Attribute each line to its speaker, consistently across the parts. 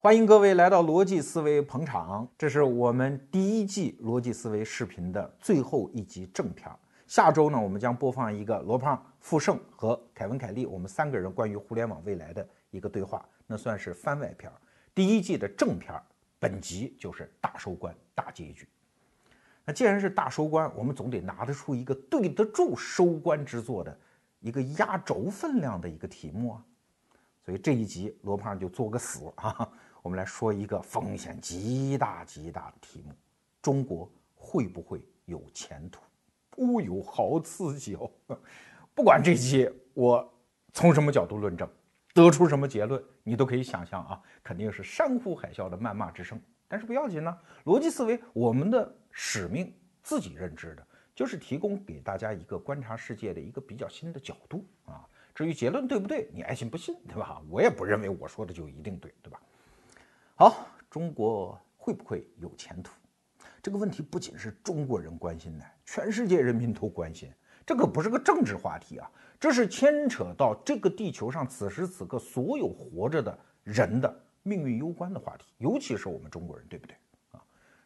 Speaker 1: 欢迎各位来到逻辑思维捧场，这是我们第一季逻辑思维视频的最后一集正片。下周呢，我们将播放一个罗胖、傅盛和凯文·凯利我们三个人关于互联网未来的一个对话，那算是番外片。第一季的正片，本集就是大收官、大结局。那既然是大收官，我们总得拿得出一个对得住收官之作的一个压轴分量的一个题目啊。所以这一集罗胖就作个死啊。我们来说一个风险极大极大的题目：中国会不会有前途？哦呦，好刺激哦！不管这期我从什么角度论证，得出什么结论，你都可以想象啊，肯定是山呼海啸的谩骂之声。但是不要紧呢，逻辑思维，我们的使命自己认知的，就是提供给大家一个观察世界的一个比较新的角度啊。至于结论对不对，你爱信不信，对吧？我也不认为我说的就一定对，对吧？好，中国会不会有前途？这个问题不仅是中国人关心的，全世界人民都关心。这可不是个政治话题啊，这是牵扯到这个地球上此时此刻所有活着的人的命运攸关的话题，尤其是我们中国人，对不对啊？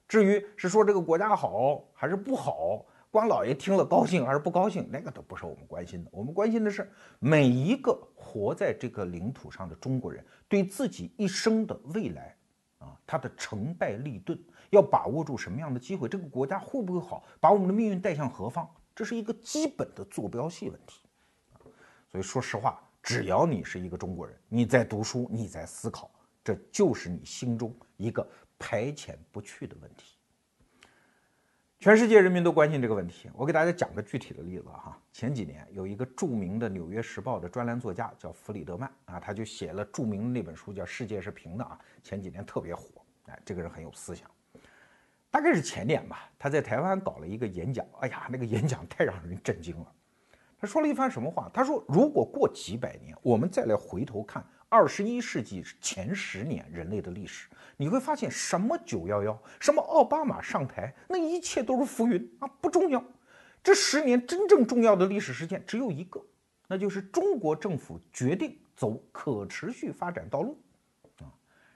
Speaker 1: 至于是说这个国家好还是不好，官老爷听了高兴还是不高兴，那个都不是我们关心的。我们关心的是每一个活在这个领土上的中国人对自己一生的未来。啊，他的成败立顿要把握住什么样的机会？这个国家会不会好？把我们的命运带向何方？这是一个基本的坐标系问题。所以说实话，只要你是一个中国人，你在读书，你在思考，这就是你心中一个排遣不去的问题。全世界人民都关心这个问题。我给大家讲个具体的例子哈。前几年有一个著名的《纽约时报》的专栏作家叫弗里德曼啊，他就写了著名的那本书叫《世界是平的》啊，前几年特别火。哎，这个人很有思想。大概是前年吧，他在台湾搞了一个演讲。哎呀，那个演讲太让人震惊了。他说了一番什么话？他说：“如果过几百年，我们再来回头看。”二十一世纪前十年人类的历史，你会发现什么九幺幺，什么奥巴马上台，那一切都是浮云啊，不重要。这十年真正重要的历史事件只有一个，那就是中国政府决定走可持续发展道路啊。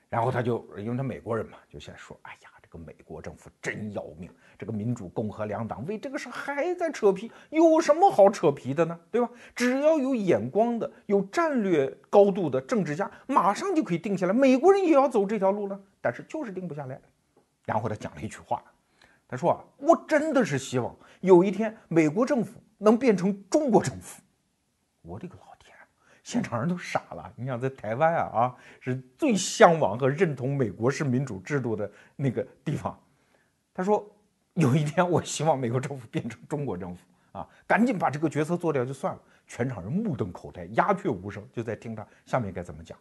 Speaker 1: 然后他就因为他美国人嘛，就先说：“哎呀。”美国政府真要命，这个民主共和两党为这个事还在扯皮，有什么好扯皮的呢？对吧？只要有眼光的、有战略高度的政治家，马上就可以定下来。美国人也要走这条路了，但是就是定不下来。然后他讲了一句话，他说啊，我真的是希望有一天美国政府能变成中国政府。我的个老！现场人都傻了。你想在台湾啊啊，是最向往和认同美国式民主制度的那个地方。他说，有一天我希望美国政府变成中国政府啊，赶紧把这个决策做掉就算了。全场人目瞪口呆，鸦雀无声，就在听他下面该怎么讲。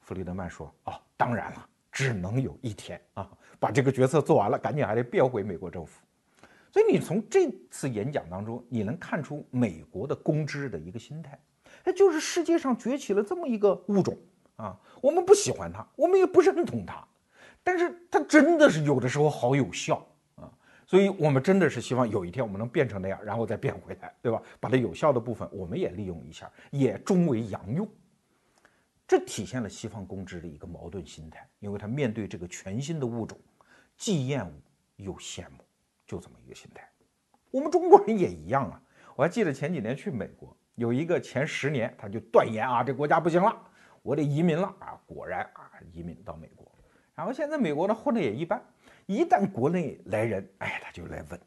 Speaker 1: 弗里德曼说：“哦，当然了，只能有一天啊，把这个决策做完了，赶紧还得变回美国政府。”所以你从这次演讲当中，你能看出美国的公知的一个心态。它就是世界上崛起了这么一个物种啊，我们不喜欢它，我们也不认同它，但是它真的是有的时候好有效啊，所以我们真的是希望有一天我们能变成那样，然后再变回来，对吧？把它有效的部分我们也利用一下，也终为洋用。这体现了西方公知的一个矛盾心态，因为他面对这个全新的物种，既厌恶又羡慕，就这么一个心态。我们中国人也一样啊，我还记得前几年去美国。有一个前十年他就断言啊，这国家不行了，我得移民了啊！果然啊，移民到美国。然后现在美国呢混的也一般，一旦国内来人，哎，他就来问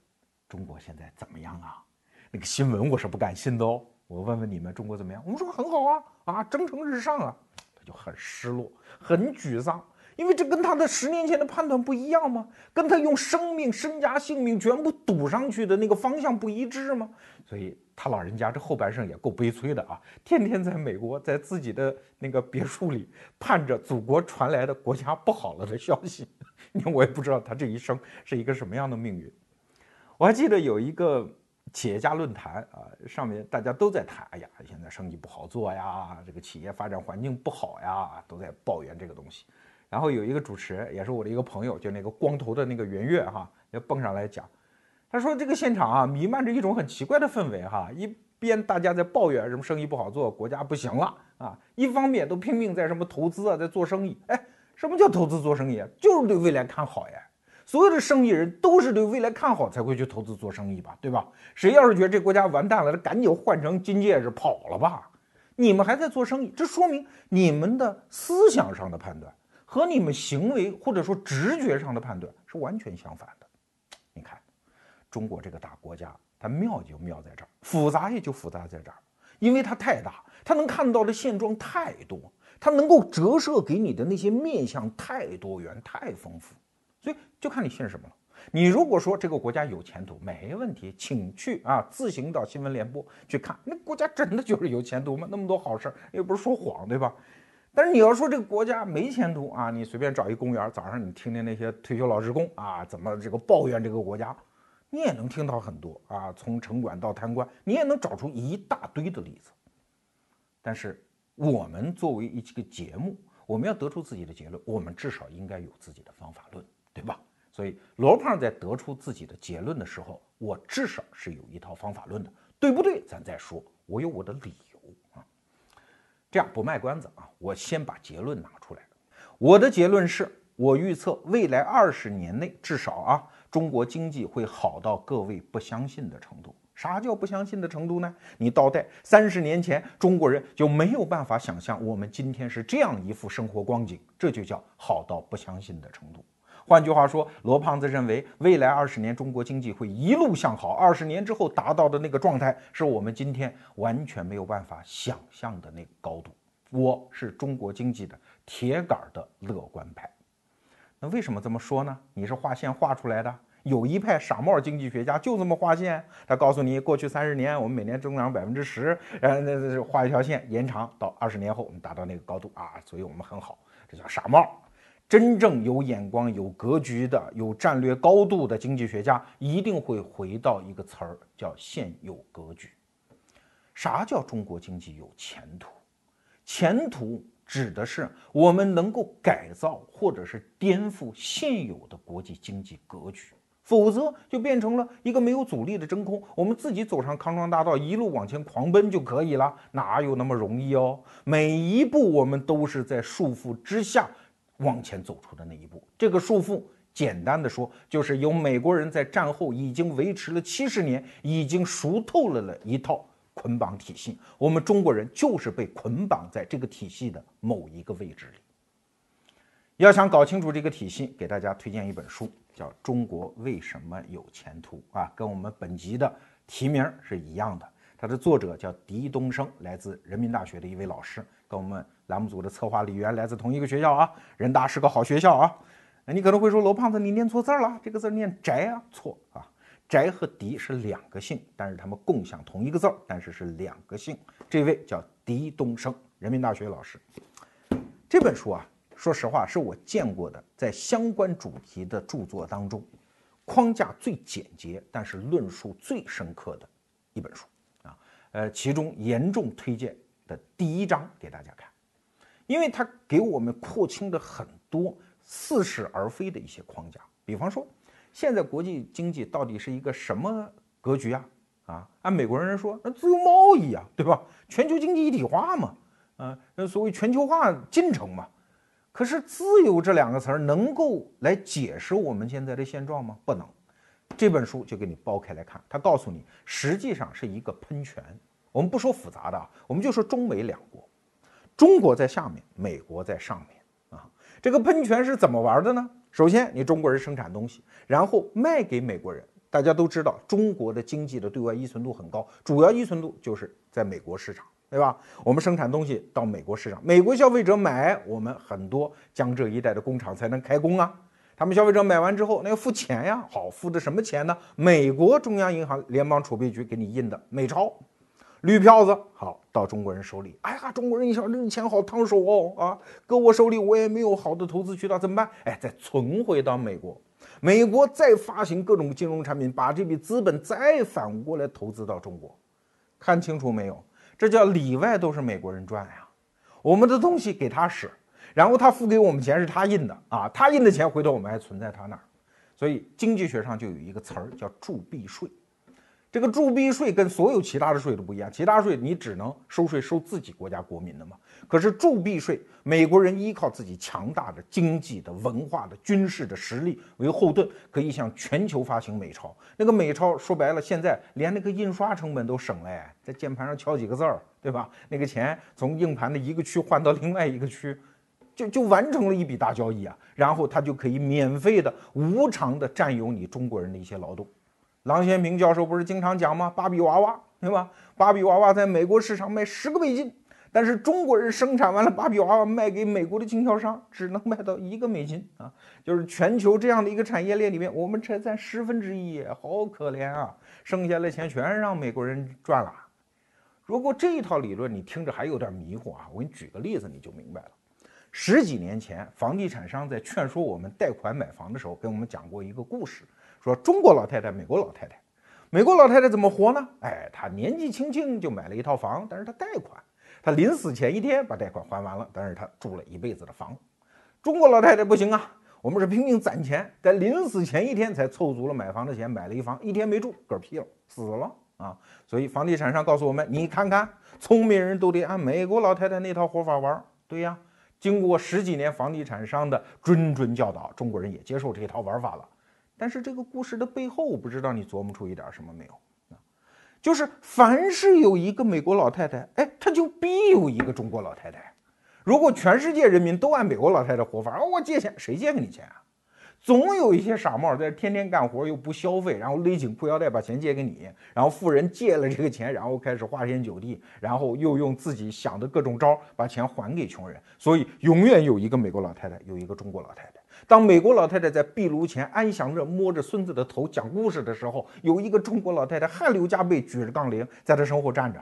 Speaker 1: 中国现在怎么样啊？那个新闻我是不敢信的哦。我问问你们中国怎么样？我们说很好啊，啊，蒸蒸日上啊。他就很失落，很沮丧，因为这跟他的十年前的判断不一样吗？跟他用生命、身家性命全部赌上去的那个方向不一致吗？所以。他老人家这后半生也够悲催的啊，天天在美国，在自己的那个别墅里盼着祖国传来的国家不好了的消息。你看，我也不知道他这一生是一个什么样的命运。我还记得有一个企业家论坛啊，上面大家都在谈，哎呀，现在生意不好做呀，这个企业发展环境不好呀，都在抱怨这个东西。然后有一个主持人，也是我的一个朋友，就那个光头的那个圆月哈，也蹦上来讲。他说：“这个现场啊，弥漫着一种很奇怪的氛围，哈，一边大家在抱怨什么生意不好做，国家不行了啊，一方面都拼命在什么投资啊，在做生意，哎，什么叫投资做生意？就是对未来看好呀。所有的生意人都是对未来看好才会去投资做生意吧，对吧？谁要是觉得这国家完蛋了，他赶紧换成金戒指跑了吧。你们还在做生意，这说明你们的思想上的判断和你们行为或者说直觉上的判断是完全相反的。中国这个大国家，它妙就妙在这儿，复杂也就复杂在这儿，因为它太大，它能看到的现状太多，它能够折射给你的那些面相太多元、太丰富。所以就看你信什么了。你如果说这个国家有前途，没问题，请去啊，自行到新闻联播去看，那国家真的就是有前途吗？那么多好事儿，又不是说谎，对吧？但是你要说这个国家没前途啊，你随便找一公园，早上你听听那些退休老职工啊，怎么这个抱怨这个国家，你也能听到很多啊，从城管到贪官，你也能找出一大堆的例子。但是我们作为一个节目，我们要得出自己的结论，我们至少应该有自己的方法论。对吧？所以罗胖在得出自己的结论的时候，我至少是有一套方法论的，对不对？咱再说，我有我的理由啊。这样不卖关子啊，我先把结论拿出来。我的结论是，我预测未来二十年内，至少啊，中国经济会好到各位不相信的程度。啥叫不相信的程度呢？你倒带三十年前，中国人就没有办法想象我们今天是这样一副生活光景，这就叫好到不相信的程度。换句话说，罗胖子认为，未来二十年中国经济会一路向好，二十年之后达到的那个状态，是我们今天完全没有办法想象的那个高度。我是中国经济的铁杆的乐观派。那为什么这么说呢？你是画线画出来的？有一派傻帽经济学家就这么画线，他告诉你，过去三十年我们每年增长百分之十，然后，那那画一条线延长到二十年后我们达到那个高度啊，所以我们很好，这叫傻帽。真正有眼光、有格局的、有战略高度的经济学家，一定会回到一个词儿，叫现有格局。啥叫中国经济有前途？前途指的是我们能够改造或者是颠覆现有的国际经济格局，否则就变成了一个没有阻力的真空。我们自己走上康庄大道，一路往前狂奔就可以了，哪有那么容易哦？每一步我们都是在束缚之下。往前走出的那一步，这个束缚，简单的说，就是由美国人在战后已经维持了七十年，已经熟透了的一套捆绑体系。我们中国人就是被捆绑在这个体系的某一个位置里。要想搞清楚这个体系，给大家推荐一本书，叫《中国为什么有前途》啊，跟我们本集的题名是一样的。它的作者叫狄东升，来自人民大学的一位老师，跟我们。栏目组的策划李源来自同一个学校啊，人大是个好学校啊。那你可能会说，罗胖子，你念错字了，这个字念翟啊，错啊。翟和狄是两个姓，但是他们共享同一个字，但是是两个姓。这位叫狄东升，人民大学老师。这本书啊，说实话是我见过的在相关主题的著作当中，框架最简洁，但是论述最深刻的一本书啊。呃，其中严重推荐的第一章给大家看。因为它给我们廓清了很多似是而非的一些框架，比方说，现在国际经济到底是一个什么格局啊？啊，按美国人说，那自由贸易啊，对吧？全球经济一体化嘛，啊，那所谓全球化进程嘛。可是“自由”这两个词儿能够来解释我们现在的现状吗？不能。这本书就给你剥开来看，它告诉你，实际上是一个喷泉。我们不说复杂的啊，我们就说中美两国。中国在下面，美国在上面啊。这个喷泉是怎么玩的呢？首先，你中国人生产东西，然后卖给美国人。大家都知道，中国的经济的对外依存度很高，主要依存度就是在美国市场，对吧？我们生产东西到美国市场，美国消费者买，我们很多江浙一带的工厂才能开工啊。他们消费者买完之后，那要付钱呀。好，付的什么钱呢？美国中央银行联邦储备局给你印的美钞。绿票子好到中国人手里，哎呀，中国人一想这钱好烫手哦啊，搁我手里我也没有好的投资渠道，怎么办？哎，再存回到美国，美国再发行各种金融产品，把这笔资本再反过来投资到中国，看清楚没有？这叫里外都是美国人赚呀，我们的东西给他使，然后他付给我们钱是他印的啊，他印的钱回头我们还存在他那儿，所以经济学上就有一个词儿叫铸币税。这个铸币税跟所有其他的税都不一样，其他税你只能收税收自己国家国民的嘛。可是铸币税，美国人依靠自己强大的经济的、文化的、军事的实力为后盾，可以向全球发行美钞。那个美钞说白了，现在连那个印刷成本都省了，在键盘上敲几个字儿，对吧？那个钱从硬盘的一个区换到另外一个区，就就完成了一笔大交易啊。然后他就可以免费的、无偿的占有你中国人的一些劳动。郎咸平教授不是经常讲吗？芭比娃娃，对吧？芭比娃娃在美国市场卖十个美金，但是中国人生产完了芭比娃娃卖给美国的经销商，只能卖到一个美金啊！就是全球这样的一个产业链里面，我们才占十分之一，好可怜啊！剩下的钱全让美国人赚了。如果这一套理论你听着还有点迷糊啊，我给你举个例子你就明白了。十几年前，房地产商在劝说我们贷款买房的时候，跟我们讲过一个故事。说中国老太太，美国老太太，美国老太太怎么活呢？哎，她年纪轻轻就买了一套房，但是她贷款，她临死前一天把贷款还完了，但是她住了一辈子的房。中国老太太不行啊，我们是拼命攒钱，在临死前一天才凑足了买房的钱，买了一房，一天没住，嗝屁了，死了啊！所以房地产商告诉我们，你看看，聪明人都得按美国老太太那套活法玩。对呀，经过十几年房地产商的谆谆教导，中国人也接受这套玩法了。但是这个故事的背后，我不知道你琢磨出一点什么没有啊？就是凡是有一个美国老太太，哎，他就必有一个中国老太太。如果全世界人民都按美国老太太活法，我借钱谁借给你钱啊？总有一些傻帽在天天干活又不消费，然后勒紧裤腰带把钱借给你，然后富人借了这个钱，然后开始花天酒地，然后又用自己想的各种招把钱还给穷人。所以永远有一个美国老太太，有一个中国老太太。当美国老太太在壁炉前安详着摸着孙子的头讲故事的时候，有一个中国老太太汗流浃背举着杠铃在她身后站着。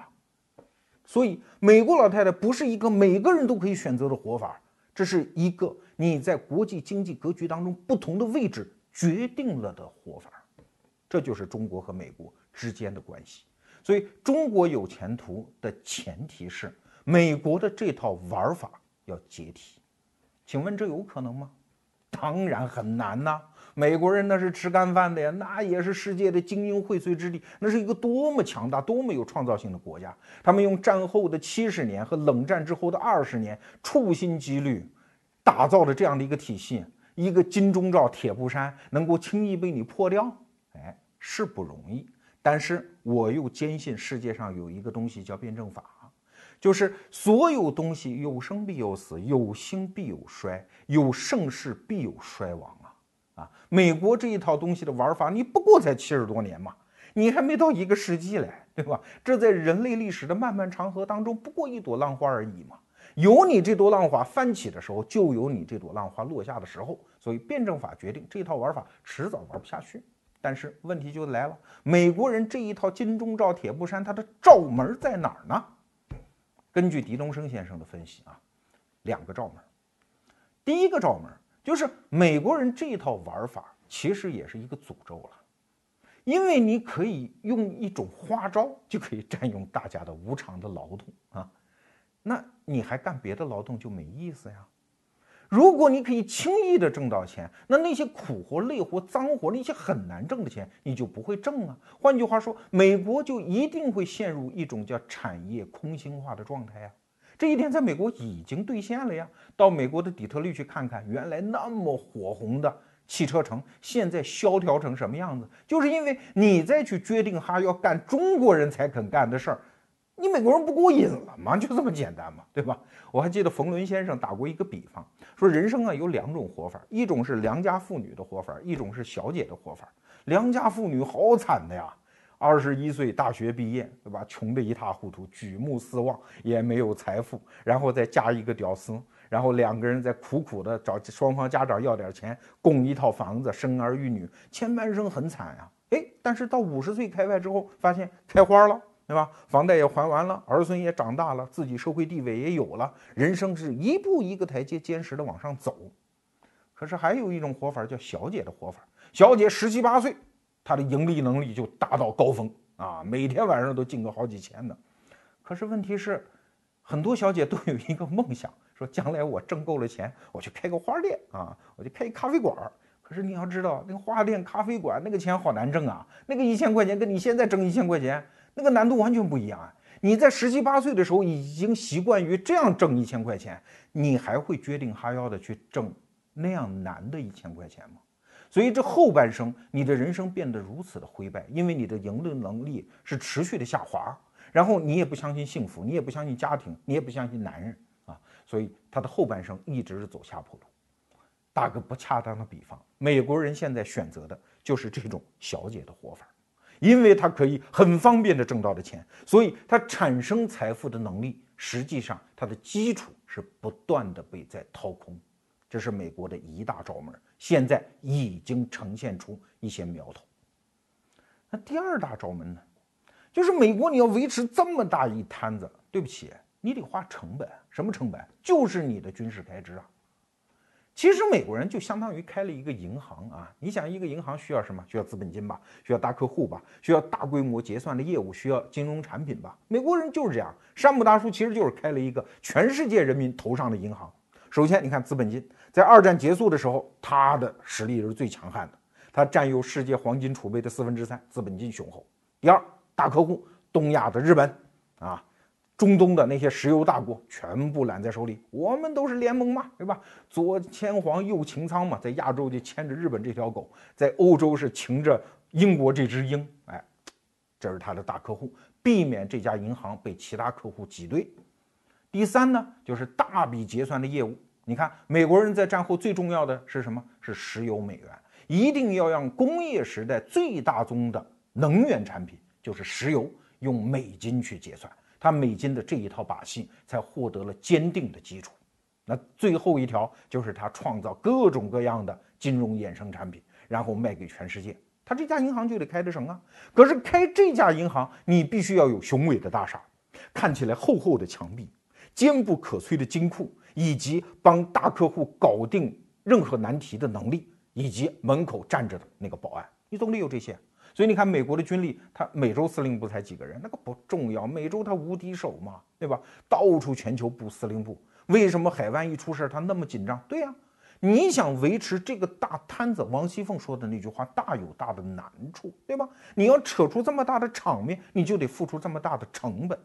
Speaker 1: 所以，美国老太太不是一个每个人都可以选择的活法，这是一个你在国际经济格局当中不同的位置决定了的活法。这就是中国和美国之间的关系。所以，中国有前途的前提是美国的这套玩法要解体。请问这有可能吗？当然很难呐！美国人那是吃干饭的呀，那也是世界的精英荟萃之地，那是一个多么强大、多么有创造性的国家。他们用战后的七十年和冷战之后的二十年，处心积虑打造的这样的一个体系，一个金钟罩铁布衫能够轻易被你破掉，哎，是不容易。但是我又坚信世界上有一个东西叫辩证法。就是所有东西有生必有死，有兴必有衰，有盛世必有衰亡啊！啊，美国这一套东西的玩法，你不过才七十多年嘛，你还没到一个世纪嘞，对吧？这在人类历史的漫漫长河当中，不过一朵浪花而已嘛。有你这朵浪花翻起的时候，就有你这朵浪花落下的时候。所以辩证法决定这套玩法迟早玩不下去。但是问题就来了，美国人这一套金钟罩铁布衫，它的罩门在哪儿呢？根据狄东升先生的分析啊，两个罩门。第一个罩门就是美国人这一套玩法，其实也是一个诅咒了，因为你可以用一种花招就可以占用大家的无偿的劳动啊，那你还干别的劳动就没意思呀。如果你可以轻易的挣到钱，那那些苦活、累活、脏活，那些很难挣的钱，你就不会挣啊。换句话说，美国就一定会陷入一种叫产业空心化的状态啊。这一点在美国已经兑现了呀。到美国的底特律去看看，原来那么火红的汽车城，现在萧条成什么样子？就是因为你再去决定哈要干中国人才肯干的事儿。你美国人不过瘾了吗？就这么简单嘛，对吧？我还记得冯仑先生打过一个比方，说人生啊有两种活法，一种是良家妇女的活法，一种是小姐的活法。良家妇女好惨的呀，二十一岁大学毕业，对吧？穷得一塌糊涂，举目四望也没有财富，然后再嫁一个屌丝，然后两个人再苦苦的找双方家长要点钱，供一套房子，生儿育女，前半生很惨呀。哎，但是到五十岁开外之后，发现开花了。对吧？房贷也还完了，儿孙也长大了，自己社会地位也有了，人生是一步一个台阶坚实的往上走。可是还有一种活法叫小姐的活法，小姐十七八岁，她的盈利能力就达到高峰啊，每天晚上都进个好几千的。可是问题是，很多小姐都有一个梦想，说将来我挣够了钱，我去开个花店啊，我就开一咖啡馆。可是你要知道，那个花店、咖啡馆那个钱好难挣啊，那个一千块钱跟你现在挣一千块钱，那个难度完全不一样啊。你在十七八岁的时候已经习惯于这样挣一千块钱，你还会决定哈腰的去挣那样难的一千块钱吗？所以这后半生，你的人生变得如此的灰败，因为你的赢的能力是持续的下滑，然后你也不相信幸福，你也不相信家庭，你也不相信男人啊，所以他的后半生一直是走下坡路。打个不恰当的比方，美国人现在选择的就是这种小姐的活法，因为他可以很方便的挣到的钱，所以他产生财富的能力，实际上它的基础是不断的被在掏空，这是美国的一大招门，现在已经呈现出一些苗头。那第二大招门呢，就是美国你要维持这么大一摊子，对不起，你得花成本，什么成本？就是你的军事开支啊。其实美国人就相当于开了一个银行啊！你想，一个银行需要什么？需要资本金吧？需要大客户吧？需要大规模结算的业务？需要金融产品吧？美国人就是这样。山姆大叔其实就是开了一个全世界人民头上的银行。首先，你看资本金，在二战结束的时候，他的实力是最强悍的，他占有世界黄金储备的四分之三，资本金雄厚。第二，大客户，东亚的日本啊。中东的那些石油大国全部揽在手里，我们都是联盟嘛，对吧？左牵黄，右擎苍嘛，在亚洲就牵着日本这条狗，在欧洲是擎着英国这只鹰，哎，这是他的大客户，避免这家银行被其他客户挤兑。第三呢，就是大笔结算的业务。你看，美国人在战后最重要的是什么？是石油美元，一定要让工业时代最大宗的能源产品，就是石油，用美金去结算。他美金的这一套把戏才获得了坚定的基础。那最后一条就是他创造各种各样的金融衍生产品，然后卖给全世界。他这家银行就得开得成啊。可是开这家银行，你必须要有雄伟的大厦，看起来厚厚的墙壁，坚不可摧的金库，以及帮大客户搞定任何难题的能力，以及门口站着的那个保安，你总得有这些。所以你看，美国的军力，他美洲司令部才几个人，那个不重要。美洲他无敌手嘛，对吧？到处全球布司令部，为什么海湾一出事他那么紧张？对呀，你想维持这个大摊子，王熙凤说的那句话大有大的难处，对吧？你要扯出这么大的场面，你就得付出这么大的成本。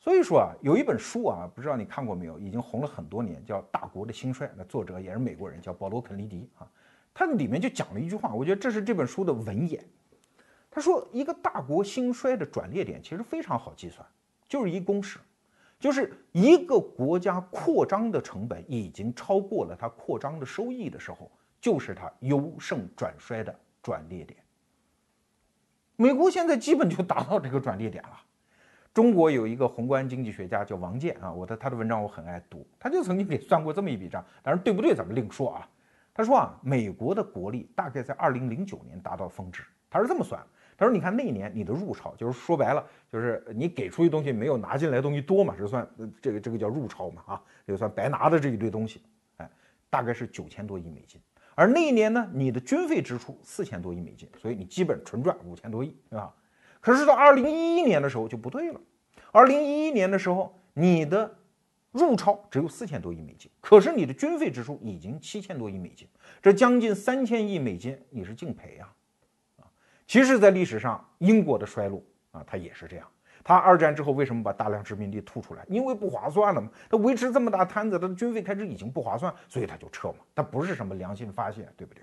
Speaker 1: 所以说啊，有一本书啊，不知道你看过没有，已经红了很多年，叫《大国的兴衰》，那作者也是美国人，叫保罗·肯尼迪啊。他里面就讲了一句话，我觉得这是这本书的文眼。他说，一个大国兴衰的转捩点其实非常好计算，就是一公式，就是一个国家扩张的成本已经超过了它扩张的收益的时候，就是它由盛转衰的转捩点。美国现在基本就达到这个转捩点了。中国有一个宏观经济学家叫王健啊，我的他的文章我很爱读，他就曾经给算过这么一笔账，当然对不对咱们另说啊。他说啊，美国的国力大概在二零零九年达到峰值。他是这么算，他说你看那一年你的入超，就是说白了，就是你给出去东西没有拿进来东西多嘛，这算这个这个叫入超嘛啊，这个算白拿的这一堆东西，哎，大概是九千多亿美金。而那一年呢，你的军费支出四千多亿美金，所以你基本纯赚五千多亿，对吧？可是到二零一一年的时候就不对了，二零一一年的时候你的。入超只有四千多亿美金，可是你的军费支出已经七千多亿美金，这将近三千亿美金，你是净赔呀！啊，其实，在历史上，英国的衰落啊，它也是这样。它二战之后为什么把大量殖民地吐出来？因为不划算了嘛。它维持这么大摊子，它的军费开支已经不划算，所以它就撤嘛。它不是什么良心发现，对不对？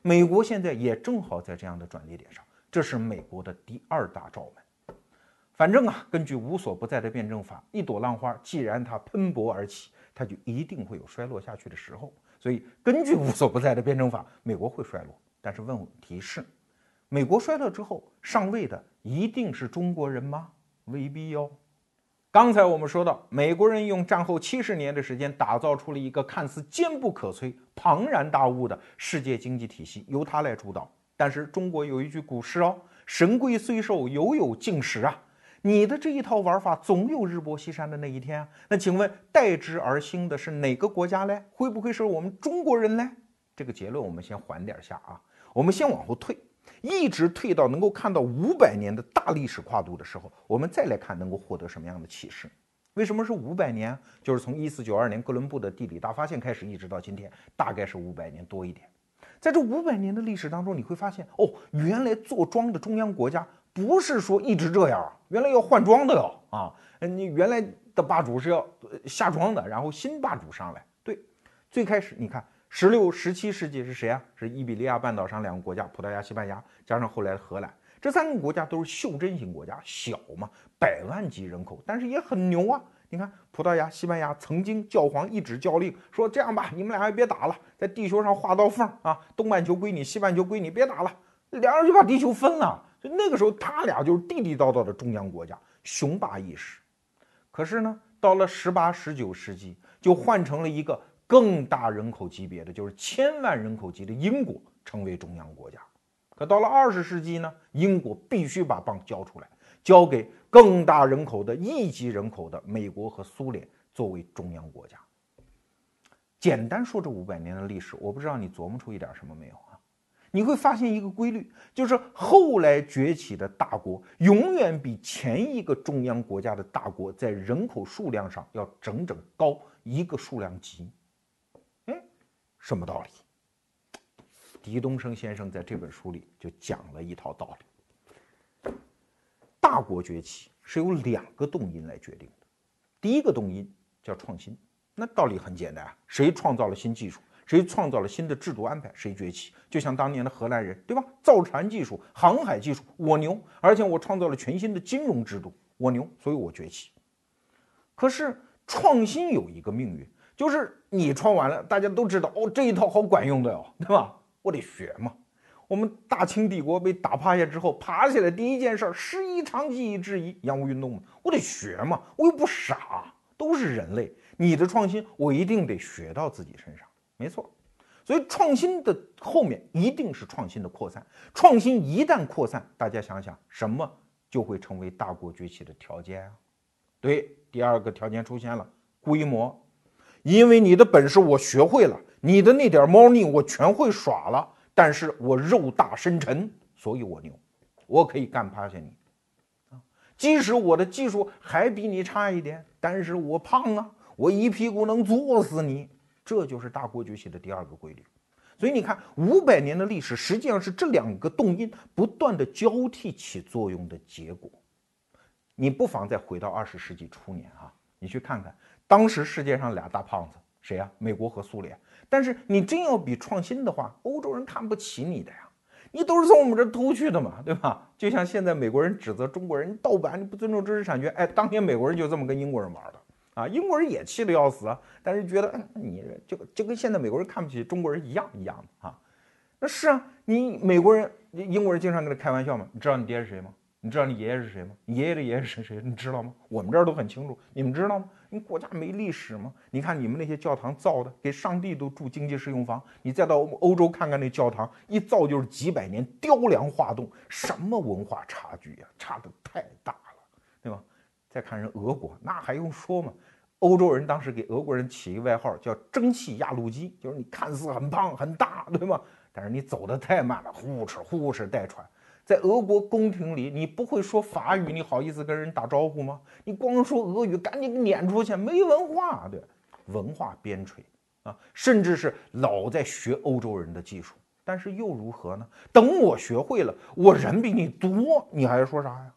Speaker 1: 美国现在也正好在这样的转捩点上，这是美国的第二大罩门。反正啊，根据无所不在的辩证法，一朵浪花既然它喷薄而起，它就一定会有衰落下去的时候。所以，根据无所不在的辩证法，美国会衰落。但是问题是，美国衰落之后上位的一定是中国人吗？未必哟。刚才我们说到，美国人用战后七十年的时间打造出了一个看似坚不可摧、庞然大物的世界经济体系，由他来主导。但是中国有一句古诗哦：“神龟虽寿，犹有竟时啊。”你的这一套玩法总有日薄西山的那一天啊！那请问代之而兴的是哪个国家嘞？会不会是我们中国人嘞？这个结论我们先缓点下啊，我们先往后退，一直退到能够看到五百年的大历史跨度的时候，我们再来看能够获得什么样的启示？为什么是五百年？就是从一四九二年哥伦布的地理大发现开始，一直到今天，大概是五百年多一点。在这五百年的历史当中，你会发现，哦，原来坐庄的中央国家不是说一直这样，原来要换庄的哟啊！你原来的霸主是要下庄的，然后新霸主上来。对，最开始你看，十六、十七世纪是谁啊？是伊比利亚半岛上两个国家，葡萄牙、西班牙，加上后来的荷兰，这三个国家都是袖珍型国家，小嘛，百万级人口，但是也很牛啊。你看，葡萄牙、西班牙曾经教皇一纸教令说：“这样吧，你们俩也别打了，在地球上画道缝啊，东半球归你，西半球归你，别打了。”两人就把地球分了。就那个时候，他俩就是地地道道的中央国家，雄霸一时。可是呢，到了十八、十九世纪，就换成了一个更大人口级别的，就是千万人口级的英国成为中央国家。可到了二十世纪呢，英国必须把棒交出来，交给。更大人口的亿级人口的美国和苏联作为中央国家，简单说这五百年的历史，我不知道你琢磨出一点什么没有？你会发现一个规律，就是后来崛起的大国永远比前一个中央国家的大国在人口数量上要整整高一个数量级。哎，什么道理？狄东升先生在这本书里就讲了一套道理。大国崛起是由两个动因来决定的，第一个动因叫创新，那道理很简单啊，谁创造了新技术，谁创造了新的制度安排，谁崛起。就像当年的荷兰人，对吧？造船技术、航海技术，我牛，而且我创造了全新的金融制度，我牛，所以我崛起。可是创新有一个命运，就是你创完了，大家都知道，哦，这一套好管用的哟，对吧？我得学嘛。我们大清帝国被打趴下之后，爬起来第一件事儿，师夷长技以制夷，洋务运动嘛，我得学嘛，我又不傻，都是人类，你的创新我一定得学到自己身上，没错。所以创新的后面一定是创新的扩散，创新一旦扩散，大家想想什么就会成为大国崛起的条件啊？对，第二个条件出现了，规模，因为你的本事我学会了，你的那点猫腻我全会耍了。但是我肉大深沉，所以我牛，我可以干趴下你，啊，即使我的技术还比你差一点，但是我胖啊，我一屁股能坐死你，这就是大国崛起的第二个规律。所以你看，五百年的历史实际上是这两个动因不断的交替起作用的结果。你不妨再回到二十世纪初年啊，你去看看当时世界上俩大胖子谁呀？美国和苏联。但是你真要比创新的话，欧洲人看不起你的呀，你都是从我们这偷去的嘛，对吧？就像现在美国人指责中国人盗版，你不尊重知识产权，哎，当年美国人就这么跟英国人玩的啊，英国人也气得要死啊，但是觉得你这就就跟现在美国人看不起中国人一样一样的啊，那是啊，你美国人、英国人经常跟他开玩笑嘛，你知道你爹是谁吗？你知道你爷爷是谁吗？你爷爷的爷爷是谁？你知道吗？我们这儿都很清楚，你们知道吗？你国家没历史吗？你看你们那些教堂造的，给上帝都住经济适用房。你再到欧洲看看那教堂，一造就是几百年，雕梁画栋，什么文化差距呀？差的太大了，对吧？再看人俄国，那还用说吗？欧洲人当时给俄国人起一个外号叫“蒸汽压路机”，就是你看似很胖很大，对吗？但是你走的太慢了，呼哧呼哧带喘。在俄国宫廷里，你不会说法语，你好意思跟人打招呼吗？你光说俄语，赶紧撵出去，没文化，对，文化边陲啊，甚至是老在学欧洲人的技术，但是又如何呢？等我学会了，我人比你多，你还说啥呀？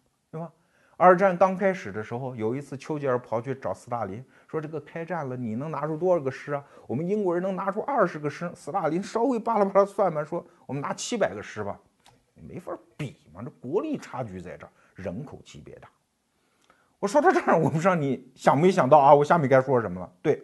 Speaker 1: 二战刚开始的时候，有一次丘吉尔跑去找斯大林，说这个开战了，你能拿出多少个师啊？我们英国人能拿出二十个师，斯大林稍微巴拉巴拉算算，说我们拿七百个师吧。没法比嘛，这国力差距在这儿，人口级别大。我说到这儿，我不知道你想没想到啊？我下面该说什么了？对，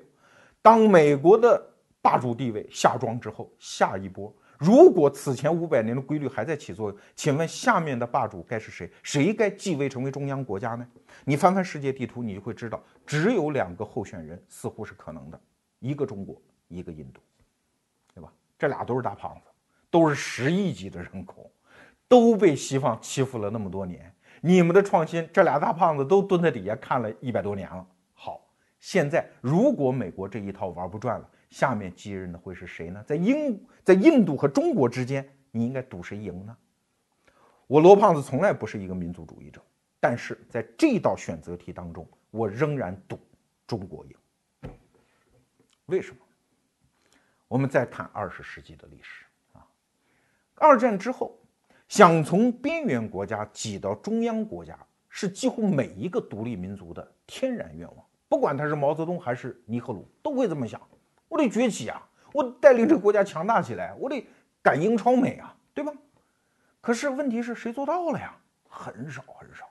Speaker 1: 当美国的霸主地位下庄之后，下一波如果此前五百年的规律还在起作用，请问下面的霸主该是谁？谁该继位成为中央国家呢？你翻翻世界地图，你就会知道，只有两个候选人似乎是可能的，一个中国，一个印度，对吧？这俩都是大胖子，都是十亿级的人口。都被西方欺负了那么多年，你们的创新，这俩大胖子都蹲在底下看了一百多年了。好，现在如果美国这一套玩不转了，下面继任的会是谁呢？在英，在印度和中国之间，你应该赌谁赢呢？我罗胖子从来不是一个民族主义者，但是在这道选择题当中，我仍然赌中国赢。为什么？我们再谈二十世纪的历史啊。二战之后，想从边缘国家挤到中央国家，是几乎每一个独立民族的天然愿望。不管他是毛泽东还是尼赫鲁，都会这么想：我得崛起啊，我带领这个国家强大起来，我得赶英超美啊，对吧？可是问题是谁做到了呀？很少很少。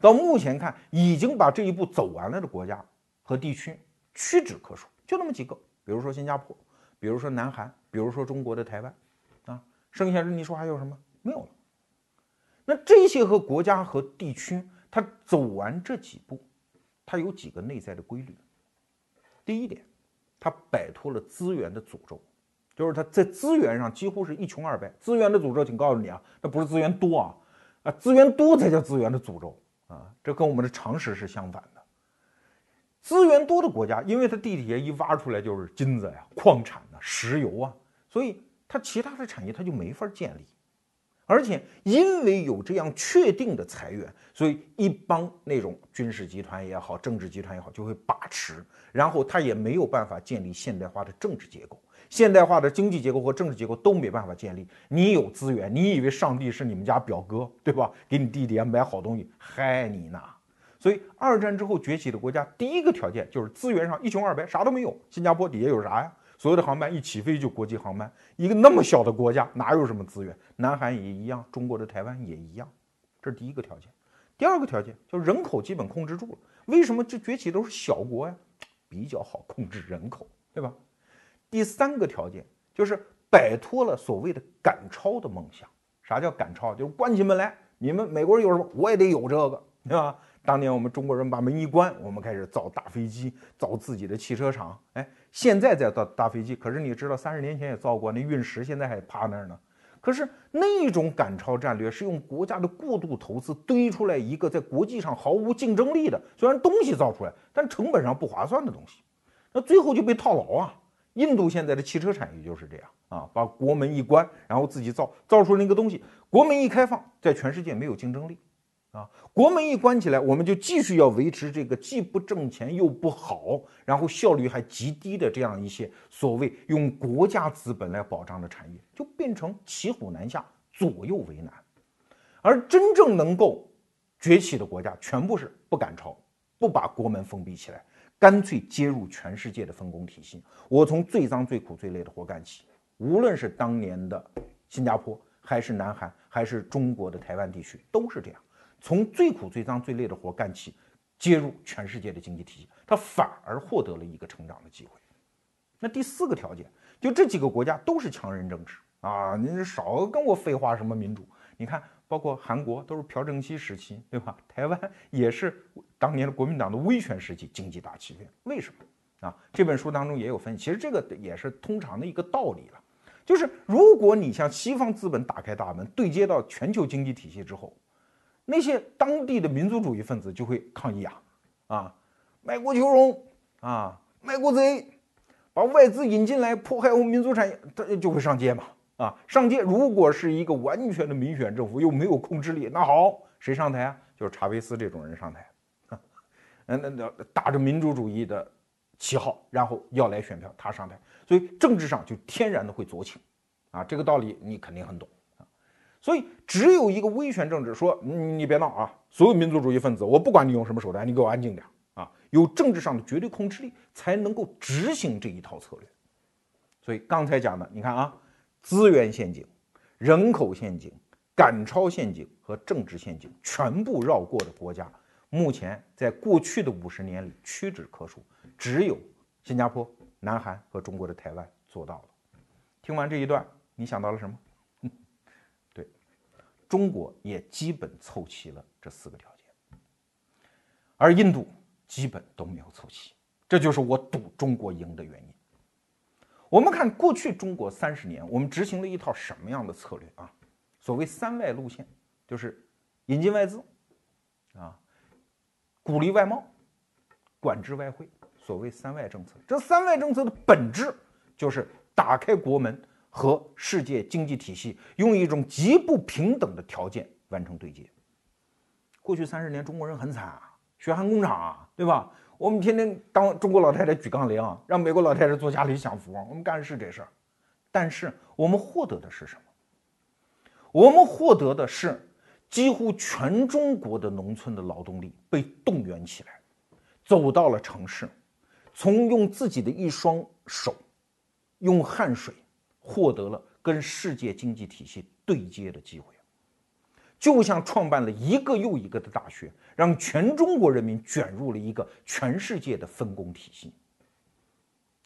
Speaker 1: 到目前看，已经把这一步走完了的国家和地区屈指可数，就那么几个。比如说新加坡，比如说南韩，比如说中国的台湾，啊，剩下的你说还有什么？没有了。那这些和国家和地区，它走完这几步，它有几个内在的规律。第一点，他摆脱了资源的诅咒，就是他在资源上几乎是一穷二白。资源的诅咒，请告诉你啊，那不是资源多啊，啊，资源多才叫资源的诅咒。啊，这跟我们的常识是相反的。资源多的国家，因为它地底下一挖出来就是金子呀、矿产呐、石油啊，所以它其他的产业它就没法建立。而且因为有这样确定的财源，所以一帮那种军事集团也好、政治集团也好就会把持，然后他也没有办法建立现代化的政治结构。现代化的经济结构和政治结构都没办法建立。你有资源，你以为上帝是你们家表哥，对吧？给你弟弟买好东西，害你呢。所以二战之后崛起的国家，第一个条件就是资源上一穷二白，啥都没有。新加坡底下有啥呀？所有的航班一起飞就国际航班，一个那么小的国家哪有什么资源？南韩也一样，中国的台湾也一样。这是第一个条件。第二个条件就是人口基本控制住了。为什么这崛起都是小国呀？比较好控制人口，对吧？第三个条件就是摆脱了所谓的赶超的梦想。啥叫赶超？就是关起门来，你们美国人有什么，我也得有这个，对吧？当年我们中国人把门一关，我们开始造大飞机，造自己的汽车厂。哎，现在在造大飞机，可是你知道，三十年前也造过，那运石现在还趴那儿呢。可是那种赶超战略是用国家的过度投资堆出来一个在国际上毫无竞争力的，虽然东西造出来，但成本上不划算的东西，那最后就被套牢啊。印度现在的汽车产业就是这样啊，把国门一关，然后自己造造出那个东西，国门一开放，在全世界没有竞争力啊。国门一关起来，我们就继续要维持这个既不挣钱又不好，然后效率还极低的这样一些所谓用国家资本来保障的产业，就变成骑虎难下，左右为难。而真正能够崛起的国家，全部是不赶超，不把国门封闭起来。干脆接入全世界的分工体系，我从最脏最苦最累的活干起。无论是当年的新加坡，还是南韩，还是中国的台湾地区，都是这样，从最苦最脏最累的活干起，接入全世界的经济体系，他反而获得了一个成长的机会。那第四个条件，就这几个国家都是强人政治啊，你少跟我废话什么民主，你看。包括韩国都是朴正熙时期，对吧？台湾也是当年的国民党的威权时期，经济大起飞。为什么啊？这本书当中也有分析，其实这个也是通常的一个道理了，就是如果你向西方资本打开大门，对接到全球经济体系之后，那些当地的民族主义分子就会抗议啊，啊，卖国求荣啊，卖国贼，把外资引进来迫害我们民族产业，他就会上街嘛。啊，上街如果是一个完全的民选政府，又没有控制力，那好，谁上台啊？就是查韦斯这种人上台，嗯，那那打着民主主义的旗号，然后要来选票，他上台，所以政治上就天然的会左倾，啊，这个道理你肯定很懂。所以只有一个威权政治，说你别闹啊，所有民族主义分子，我不管你用什么手段，你给我安静点啊，有政治上的绝对控制力，才能够执行这一套策略。所以刚才讲的，你看啊。资源陷阱、人口陷阱、赶超陷阱和政治陷阱全部绕过的国家，目前在过去的五十年里屈指可数，只有新加坡、南韩和中国的台湾做到了。听完这一段，你想到了什么？中国也基本凑齐了这四个条件，而印度基本都没有凑齐，这就是我赌中国赢的原因。我们看过去中国三十年，我们执行了一套什么样的策略啊？所谓三外路线，就是引进外资，啊，鼓励外贸，管制外汇。所谓三外政策，这三外政策的本质就是打开国门和世界经济体系，用一种极不平等的条件完成对接。过去三十年，中国人很惨啊，血汗工厂啊，对吧？我们天天当中国老太太举杠铃，让美国老太太坐家里享福，我们干的是这事儿。但是我们获得的是什么？我们获得的是几乎全中国的农村的劳动力被动员起来，走到了城市，从用自己的一双手，用汗水，获得了跟世界经济体系对接的机会。就像创办了一个又一个的大学，让全中国人民卷入了一个全世界的分工体系。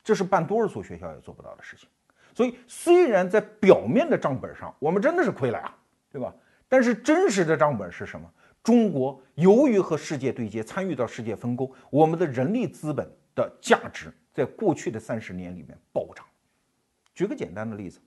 Speaker 1: 这是办多少所学校也做不到的事情。所以，虽然在表面的账本上我们真的是亏了呀，对吧？但是真实的账本是什么？中国由于和世界对接，参与到世界分工，我们的人力资本的价值在过去的三十年里面暴涨。举个简单的例子。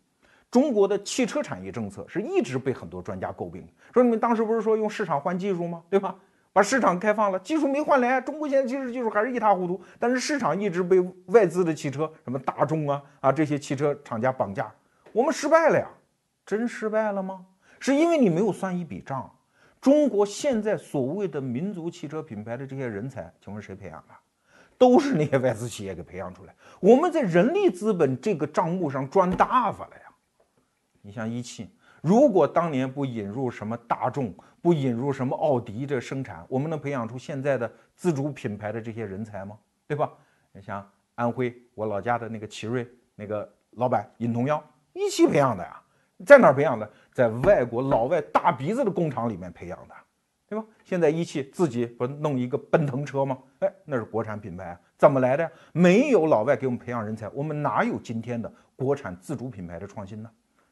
Speaker 1: 中国的汽车产业政策是一直被很多专家诟病，说你们当时不是说用市场换技术吗？对吧？把市场开放了，技术没换来，中国现在其实技术还是一塌糊涂。但是市场一直被外资的汽车，什么大众啊啊这些汽车厂家绑架，我们失败了呀？真失败了吗？是因为你没有算一笔账。中国现在所谓的民族汽车品牌的这些人才，请问谁培养的？都是那些外资企业给培养出来。我们在人力资本这个账目上赚大发了呀。你像一汽，如果当年不引入什么大众，不引入什么奥迪这生产，我们能培养出现在的自主品牌的这些人才吗？对吧？你像安徽我老家的那个奇瑞那个老板尹同耀，一汽培养的呀，在哪儿培养的？在外国老外大鼻子的工厂里面培养的，对吧？现在一汽自己不弄一个奔腾车吗？哎，那是国产品牌，怎么来的？没有老外给我们培养人才，我们哪有今天的国产自主品牌的创新呢？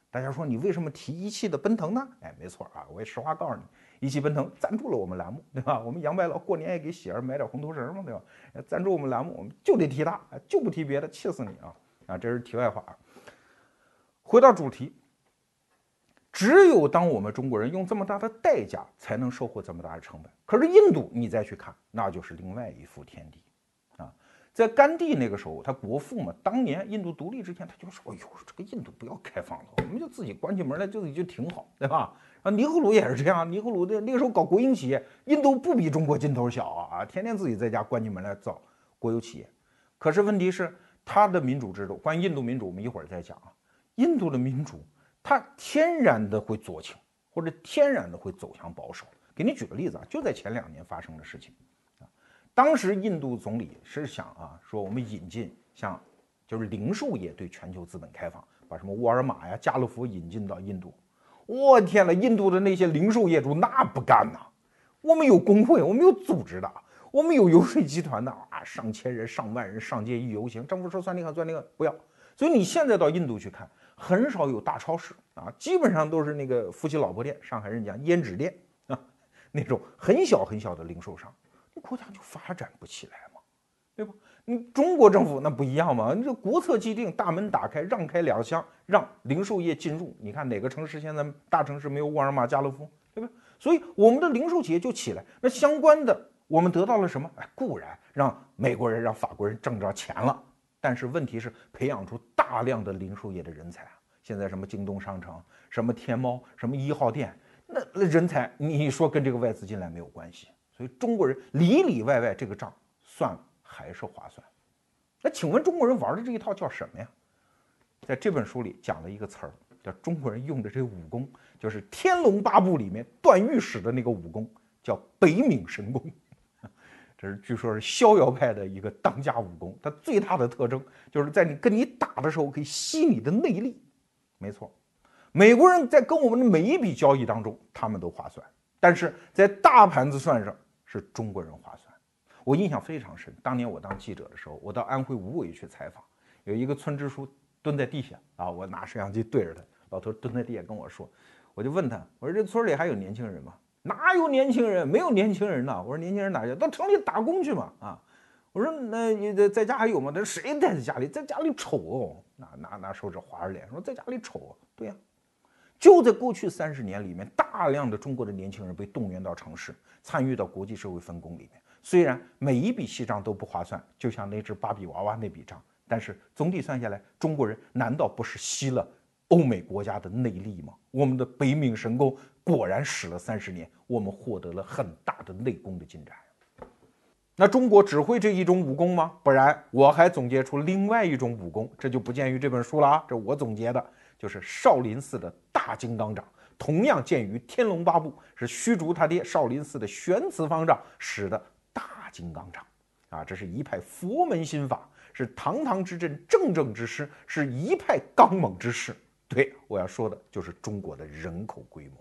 Speaker 1: 大家说你为什么提一汽的奔腾呢？哎，没错啊，我也实话告诉你，一汽奔腾赞助了我们栏目，对吧？我们杨白劳过年也给喜儿买点红头绳嘛，对吧？赞助我们栏目，我们就得提他，就不提别的，气死你啊！啊，这是题外话啊。回到主题，只有当我们中国人用这么大的代价，才能收获这么大的成本。可是印度，你再去看，那就是另外一幅天地。啊在甘地那个时候，他国父嘛，当年印度独立之前，他就说：“哎呦，这个印度不要开放了，我们就自己关起门来，就就挺好，对吧？”啊，尼赫鲁也是这样，尼赫鲁的那个时候搞国营企业，印度不比中国劲头小啊啊，天天自己在家关起门来造国有企业。可是问题是，他的民主制度，关于印度民主，我们一会儿再讲啊。印度的民主，它天然的会左倾，或者天然的会走向保守。给你举个例子啊，就在前两年发生的事情。啊当时印度总理是想啊，说我们引进像，就是零售业对全球资本开放，把什么沃尔玛呀、家乐福引进到印度。我天呐，印度的那些零售业主那不干呐！我们有工会，我们有组织的，我们有游说集团的啊，上千人、上万人上街一游行，政府说算那个算那个不要。所以你现在到印度去看，很少有大超市啊，基本上都是那个夫妻老婆店，上海人讲胭脂店啊，那种很小很小的零售商。那国家就发展不起来嘛，对吧？你中国政府那不一样嘛，你这国策既定，大门打开，让开两厢，让零售业进入。你看哪个城市现在大城市没有沃尔玛、家乐福，对吧？所以我们的零售企业就起来。那相关的，我们得到了什么？哎，固然让美国人、让法国人挣着钱了，但是问题是培养出大量的零售业的人才啊。现在什么京东商城、什么天猫、什么一号店，那那人才，你说跟这个外资进来没有关系？所以中国人里里外外这个账算还是划算。那请问中国人玩的这一套叫什么呀？在这本书里讲了一个词儿，叫中国人用的这武功，就是《天龙八部》里面段誉使的那个武功，叫北冥神功。这是据说是逍遥派的一个当家武功，它最大的特征就是在你跟你打的时候可以吸你的内力。没错，美国人在跟我们的每一笔交易当中，他们都划算，但是在大盘子算上。是中国人划算，我印象非常深。当年我当记者的时候，我到安徽无为去采访，有一个村支书蹲在地下啊，我拿摄像机对着他，老头蹲在地下跟我说，我就问他，我说这村里还有年轻人吗？哪有年轻人？没有年轻人呢。我说年轻人哪去？到城里打工去嘛。啊，我说那你在在家还有吗？他说谁待在家里？在家里丑哦。拿拿拿手指划着脸说在家里丑。对呀。就在过去三十年里面，大量的中国的年轻人被动员到城市，参与到国际社会分工里面。虽然每一笔细账都不划算，就像那只芭比娃娃那笔账，但是总体算下来，中国人难道不是吸了欧美国家的内力吗？我们的北冥神功果然使了三十年，我们获得了很大的内功的进展。那中国只会这一种武功吗？不然，我还总结出另外一种武功，这就不见于这本书了啊，这我总结的。就是少林寺的大金刚掌同样见于《天龙八部》，是虚竹他爹少林寺的玄慈方丈使的大金刚掌，啊，这是一派佛门心法，是堂堂之阵，正正之师，是一派刚猛之势。对我要说的就是中国的人口规模。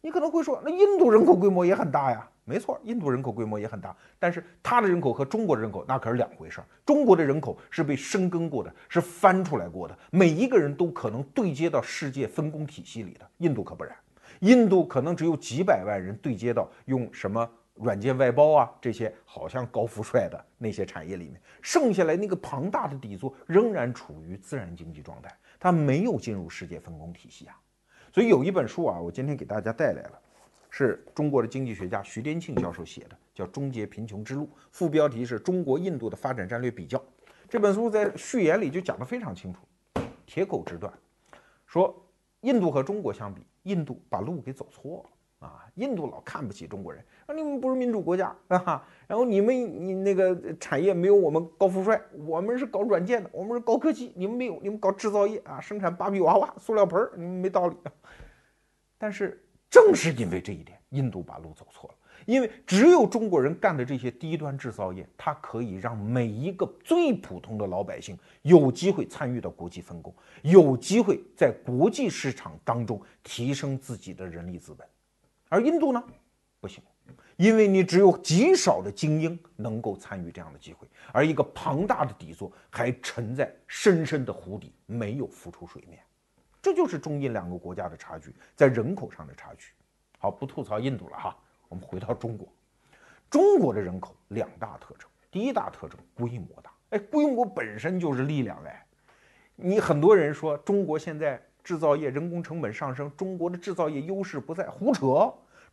Speaker 1: 你可能会说，那印度人口规模也很大呀。没错，印度人口规模也很大，但是它的人口和中国的人口那可是两回事儿。中国的人口是被深耕过的，是翻出来过的，每一个人都可能对接到世界分工体系里的。印度可不然，印度可能只有几百万人对接到用什么软件外包啊这些好像高富帅的那些产业里面，剩下来那个庞大的底座仍然处于自然经济状态，它没有进入世界分工体系啊。所以有一本书啊，我今天给大家带来了，是中国的经济学家徐天庆教授写的，叫《终结贫穷之路》，副标题是中国印度的发展战略比较。这本书在序言里就讲得非常清楚，铁口直断，说印度和中国相比，印度把路给走错了。啊，印度老看不起中国人，你们不是民主国家啊，然后你们你那个产业没有我们高富帅，我们是搞软件的，我们是高科技，你们没有，你们搞制造业啊，生产芭比娃娃、塑料盆儿，你们没道理。但是正是因为这一点，印度把路走错了，因为只有中国人干的这些低端制造业，它可以让每一个最普通的老百姓有机会参与到国际分工，有机会在国际市场当中提升自己的人力资本。而印度呢，不行，因为你只有极少的精英能够参与这样的机会，而一个庞大的底座还沉在深深的湖底，没有浮出水面，这就是中印两个国家的差距，在人口上的差距。好，不吐槽印度了哈，我们回到中国，中国的人口两大特征，第一大特征规模大，哎，规模本身就是力量哎，你很多人说中国现在。制造业人工成本上升，中国的制造业优势不在，胡扯！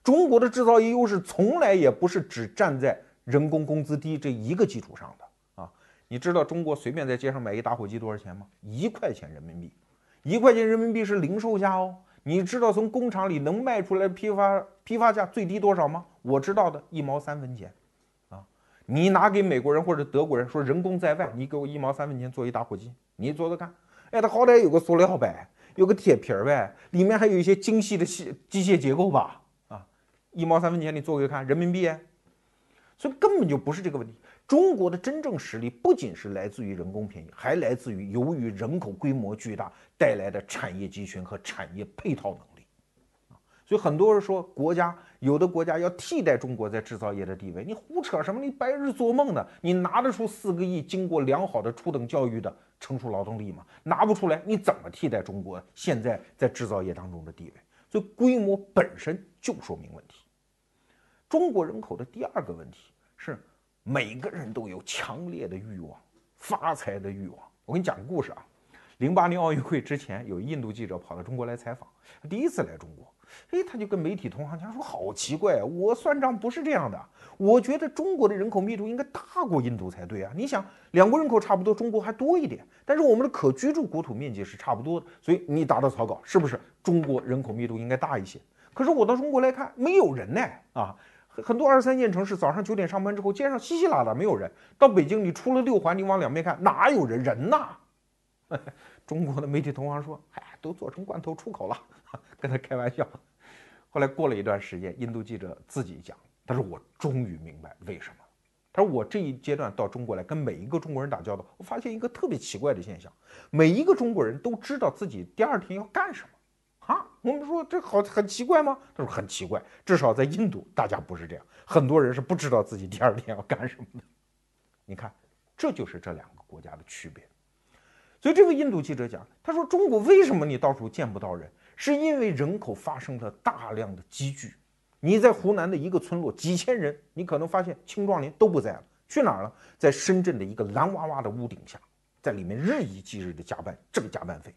Speaker 1: 中国的制造业优势从来也不是只站在人工工资低这一个基础上的啊！你知道中国随便在街上买一打火机多少钱吗？一块钱人民币，一块钱人民币是零售价哦。你知道从工厂里能卖出来批发批发价最低多少吗？我知道的一毛三分钱啊！你拿给美国人或者德国人说人工在外，你给我一毛三分钱做一打火机，你做做看。哎，它好歹有个塑料呗。有个铁皮儿呗，里面还有一些精细的细机械结构吧？一毛三分钱，你做给看，人民币，所以根本就不是这个问题。中国的真正实力不仅是来自于人工便宜，还来自于由于人口规模巨大带来的产业集群和产业配套能力。啊，所以很多人说国家有的国家要替代中国在制造业的地位，你胡扯什么？你白日做梦呢？你拿得出四个亿经过良好的初等教育的？成熟劳动力吗，拿不出来，你怎么替代中国现在在制造业当中的地位？所以规模本身就说明问题。中国人口的第二个问题是，每个人都有强烈的欲望，发财的欲望。我给你讲个故事啊，零八年奥运会之前，有印度记者跑到中国来采访，他第一次来中国。哎，他就跟媒体同行讲说：“好奇怪啊，我算账不是这样的。我觉得中国的人口密度应该大过印度才对啊。你想，两国人口差不多，中国还多一点，但是我们的可居住国土面积是差不多的，所以你打的草稿是不是中国人口密度应该大一些？可是我到中国来看，没有人呢啊！很多二三线城市早上九点上班之后，街上稀稀拉拉没有人。到北京，你出了六环，你往两边看，哪有人？人呐！中国的媒体同行说：“哎，都做成罐头出口了。”跟他开玩笑，后来过了一段时间，印度记者自己讲，他说：“我终于明白为什么。”他说：“我这一阶段到中国来，跟每一个中国人打交道，我发现一个特别奇怪的现象，每一个中国人都知道自己第二天要干什么。”啊，我们说这好很奇怪吗？他说很奇怪，至少在印度大家不是这样，很多人是不知道自己第二天要干什么的。你看，这就是这两个国家的区别。所以这个印度记者讲，他说：“中国为什么你到处见不到人？是因为人口发生了大量的积聚。你在湖南的一个村落，几千人，你可能发现青壮年都不在了，去哪儿了？在深圳的一个蓝哇哇的屋顶下，在里面日以继日的加班，挣加班费。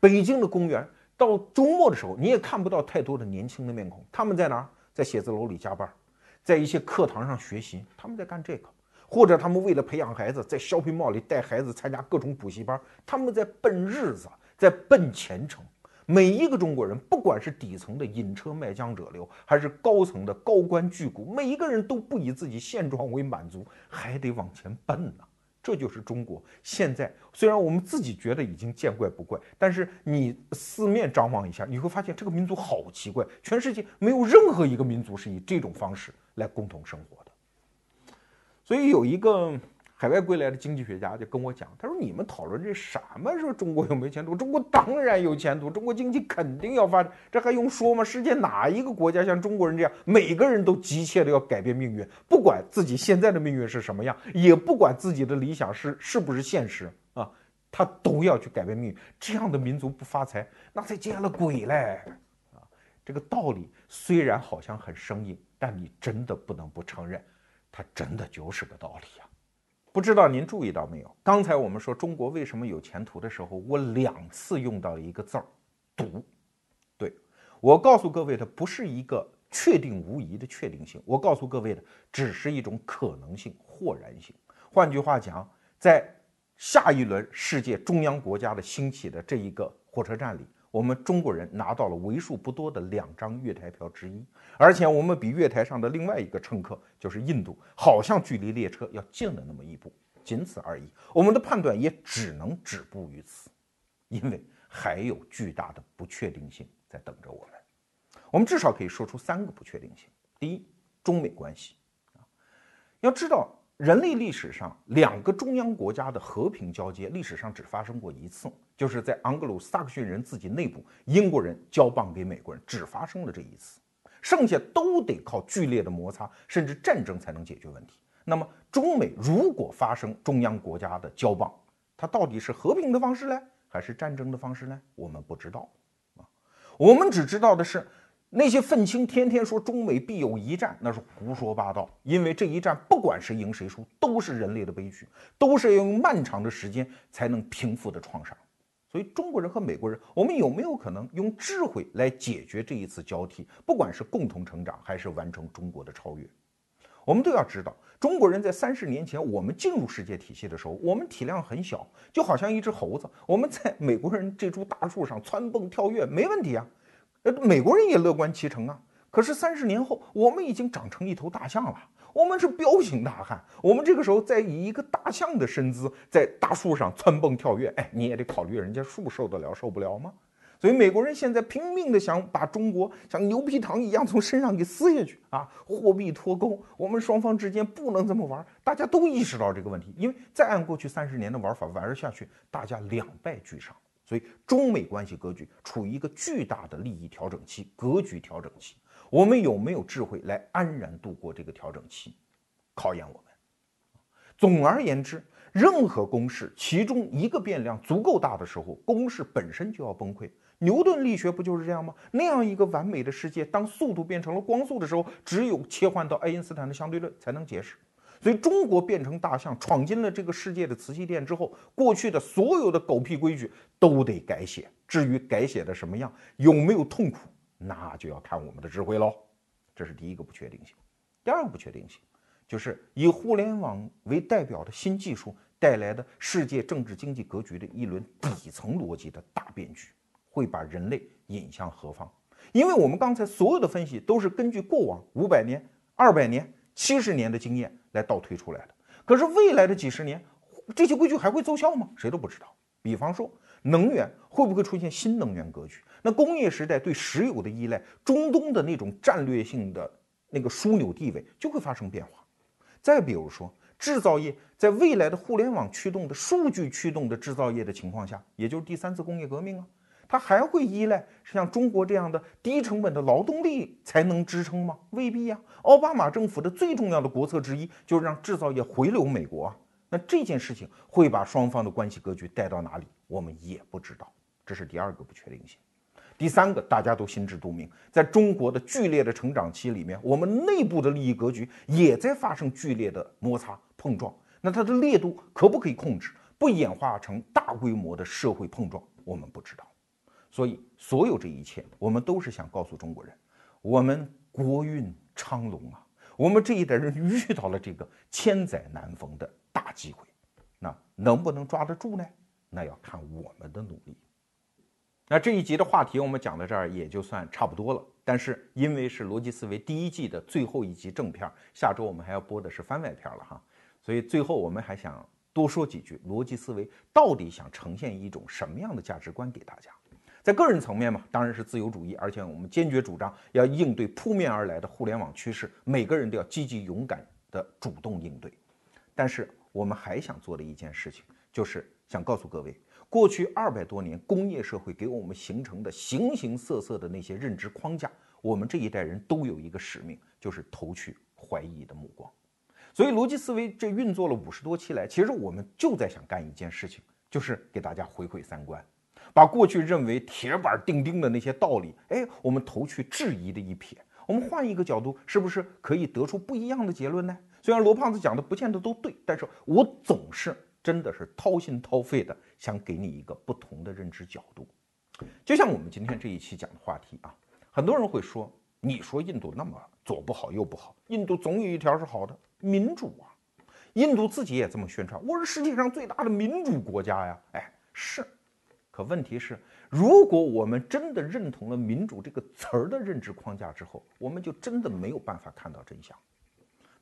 Speaker 1: 北京的公园，到周末的时候，你也看不到太多的年轻的面孔，他们在哪？在写字楼里加班，在一些课堂上学习，他们在干这个。”或者他们为了培养孩子，在 shopping mall 里带孩子参加各种补习班，他们在奔日子，在奔前程。每一个中国人，不管是底层的引车卖浆者流，还是高层的高官巨贾，每一个人都不以自己现状为满足，还得往前奔呢。这就是中国现在。虽然我们自己觉得已经见怪不怪，但是你四面张望一下，你会发现这个民族好奇怪。全世界没有任何一个民族是以这种方式来共同生活的。所以有一个。海外归来的经济学家就跟我讲，他说：“你们讨论这什么？说中国有没有前途？中国当然有前途，中国经济肯定要发展，这还用说吗？世界哪一个国家像中国人这样，每个人都急切的要改变命运，不管自己现在的命运是什么样，也不管自己的理想是是不是现实啊，他都要去改变命运。这样的民族不发财，那才见了鬼嘞！啊，这个道理虽然好像很生硬，但你真的不能不承认，它真的就是个道理呀。”不知道您注意到没有？刚才我们说中国为什么有前途的时候，我两次用到了一个字儿“赌”。对我告诉各位的不是一个确定无疑的确定性，我告诉各位的只是一种可能性、或然性。换句话讲，在下一轮世界中央国家的兴起的这一个火车站里。我们中国人拿到了为数不多的两张月台票之一，而且我们比月台上的另外一个乘客，就是印度，好像距离列车要近了那么一步，仅此而已。我们的判断也只能止步于此，因为还有巨大的不确定性在等着我们。我们至少可以说出三个不确定性：第一，中美关系啊，要知道。人类历史上两个中央国家的和平交接，历史上只发生过一次，就是在盎格鲁撒克逊人自己内部，英国人交棒给美国人，只发生了这一次，剩下都得靠剧烈的摩擦，甚至战争才能解决问题。那么，中美如果发生中央国家的交棒，它到底是和平的方式呢，还是战争的方式呢？我们不知道啊，我们只知道的是。那些愤青天天说中美必有一战，那是胡说八道。因为这一战，不管谁赢谁输，都是人类的悲剧，都是要用漫长的时间才能平复的创伤。所以，中国人和美国人，我们有没有可能用智慧来解决这一次交替？不管是共同成长，还是完成中国的超越，我们都要知道，中国人在三十年前我们进入世界体系的时候，我们体量很小，就好像一只猴子。我们在美国人这株大树上蹿蹦跳跃，没问题啊。呃，美国人也乐观其成啊。可是三十年后，我们已经长成一头大象了。我们是彪形大汉。我们这个时候再以一个大象的身姿在大树上窜蹦跳跃，哎，你也得考虑人家树受得了受不了吗？所以美国人现在拼命的想把中国像牛皮糖一样从身上给撕下去啊，货币脱钩。我们双方之间不能这么玩。大家都意识到这个问题，因为再按过去三十年的玩法玩下去，大家两败俱伤。所以，中美关系格局处于一个巨大的利益调整期、格局调整期。我们有没有智慧来安然度过这个调整期？考验我们。总而言之，任何公式其中一个变量足够大的时候，公式本身就要崩溃。牛顿力学不就是这样吗？那样一个完美的世界，当速度变成了光速的时候，只有切换到爱因斯坦的相对论才能解释。所以，中国变成大象，闯进了这个世界的瓷器店之后，过去的所有的狗屁规矩都得改写。至于改写的什么样，有没有痛苦，那就要看我们的智慧喽。这是第一个不确定性。第二个不确定性，就是以互联网为代表的新技术带来的世界政治经济格局的一轮底层逻辑的大变局，会把人类引向何方？因为我们刚才所有的分析都是根据过往五百年、二百年。七十年的经验来倒推出来的，可是未来的几十年，这些规矩还会奏效吗？谁都不知道。比方说，能源会不会出现新能源格局？那工业时代对石油的依赖，中东的那种战略性的那个枢纽地位就会发生变化。再比如说，制造业在未来的互联网驱动的数据驱动的制造业的情况下，也就是第三次工业革命啊。它还会依赖像中国这样的低成本的劳动力才能支撑吗？未必呀。奥巴马政府的最重要的国策之一就是让制造业回流美国啊。那这件事情会把双方的关系格局带到哪里，我们也不知道。这是第二个不确定性。第三个，大家都心知肚明，在中国的剧烈的成长期里面，我们内部的利益格局也在发生剧烈的摩擦碰撞。那它的烈度可不可以控制，不演化成大规模的社会碰撞，我们不知道。所以，所有这一切，我们都是想告诉中国人，我们国运昌隆啊！我们这一代人遇到了这个千载难逢的大机会，那能不能抓得住呢？那要看我们的努力。那这一集的话题我们讲到这儿也就算差不多了。但是因为是逻辑思维第一季的最后一集正片，下周我们还要播的是番外片了哈，所以最后我们还想多说几句逻辑思维到底想呈现一种什么样的价值观给大家。在个人层面嘛，当然是自由主义，而且我们坚决主张要应对扑面而来的互联网趋势，每个人都要积极勇敢的主动应对。但是我们还想做的一件事情，就是想告诉各位，过去二百多年工业社会给我们形成的形形色色的那些认知框架，我们这一代人都有一个使命，就是投去怀疑的目光。所以逻辑思维这运作了五十多期来，其实我们就在想干一件事情，就是给大家回馈三观。把过去认为铁板钉钉的那些道理，哎，我们投去质疑的一瞥，我们换一个角度，是不是可以得出不一样的结论呢？虽然罗胖子讲的不见得都对，但是我总是真的是掏心掏肺的想给你一个不同的认知角度。就像我们今天这一期讲的话题啊，很多人会说，你说印度那么左不好右不好，印度总有一条是好的，民主啊，印度自己也这么宣传，我是世界上最大的民主国家呀，哎，是。可问题是，如果我们真的认同了“民主”这个词儿的认知框架之后，我们就真的没有办法看到真相。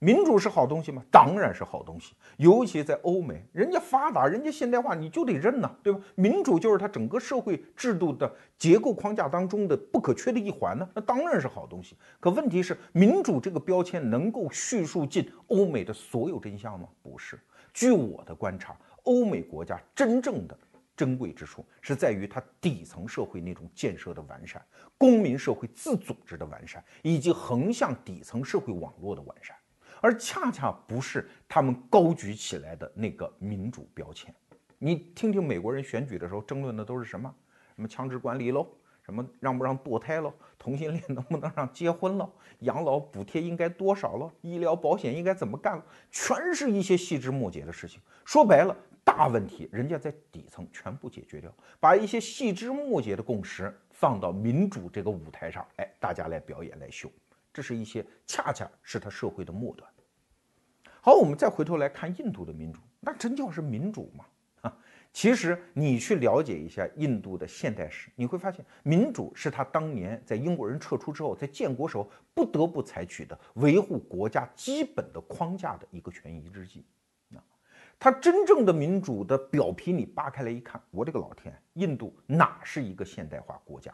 Speaker 1: 民主是好东西吗？当然是好东西。尤其在欧美，人家发达，人家现代化，你就得认呐，对吧？民主就是它整个社会制度的结构框架当中的不可缺的一环呢，那当然是好东西。可问题是，民主这个标签能够叙述尽欧美的所有真相吗？不是。据我的观察，欧美国家真正的。珍贵之处是在于它底层社会那种建设的完善，公民社会自组织的完善，以及横向底层社会网络的完善，而恰恰不是他们高举起来的那个民主标签。你听听美国人选举的时候争论的都是什么？什么枪支管理喽？什么让不让堕胎喽？同性恋 能不能让结婚喽？养老补贴应该多少喽？医疗保险应该怎么干？全是一些细枝末节的事情。说白了。大问题，人家在底层全部解决掉，把一些细枝末节的共识放到民主这个舞台上，哎，大家来表演来秀，这是一些恰恰是他社会的末端。好，我们再回头来看印度的民主，那真叫是民主吗？啊，其实你去了解一下印度的现代史，你会发现，民主是他当年在英国人撤出之后，在建国时候不得不采取的维护国家基本的框架的一个权宜之计。它真正的民主的表皮，你扒开来一看，我这个老天，印度哪是一个现代化国家？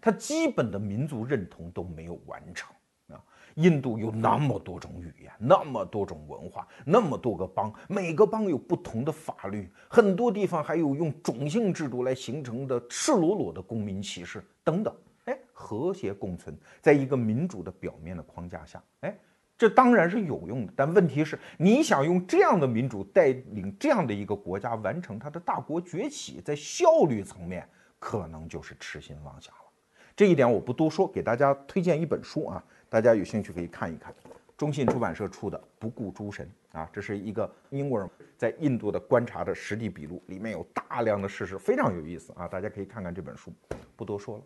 Speaker 1: 它基本的民族认同都没有完成啊！印度有那么多种语言，那么多种文化，那么多个邦，每个邦有不同的法律，很多地方还有用种姓制度来形成的赤裸裸的公民歧视等等。哎，和谐共存在一个民主的表面的框架下，哎。这当然是有用的，但问题是，你想用这样的民主带领这样的一个国家完成它的大国崛起，在效率层面可能就是痴心妄想了。这一点我不多说，给大家推荐一本书啊，大家有兴趣可以看一看，中信出版社出的《不顾诸神》啊，这是一个英国人在印度的观察的实地笔录，里面有大量的事实，非常有意思啊，大家可以看看这本书，不多说了。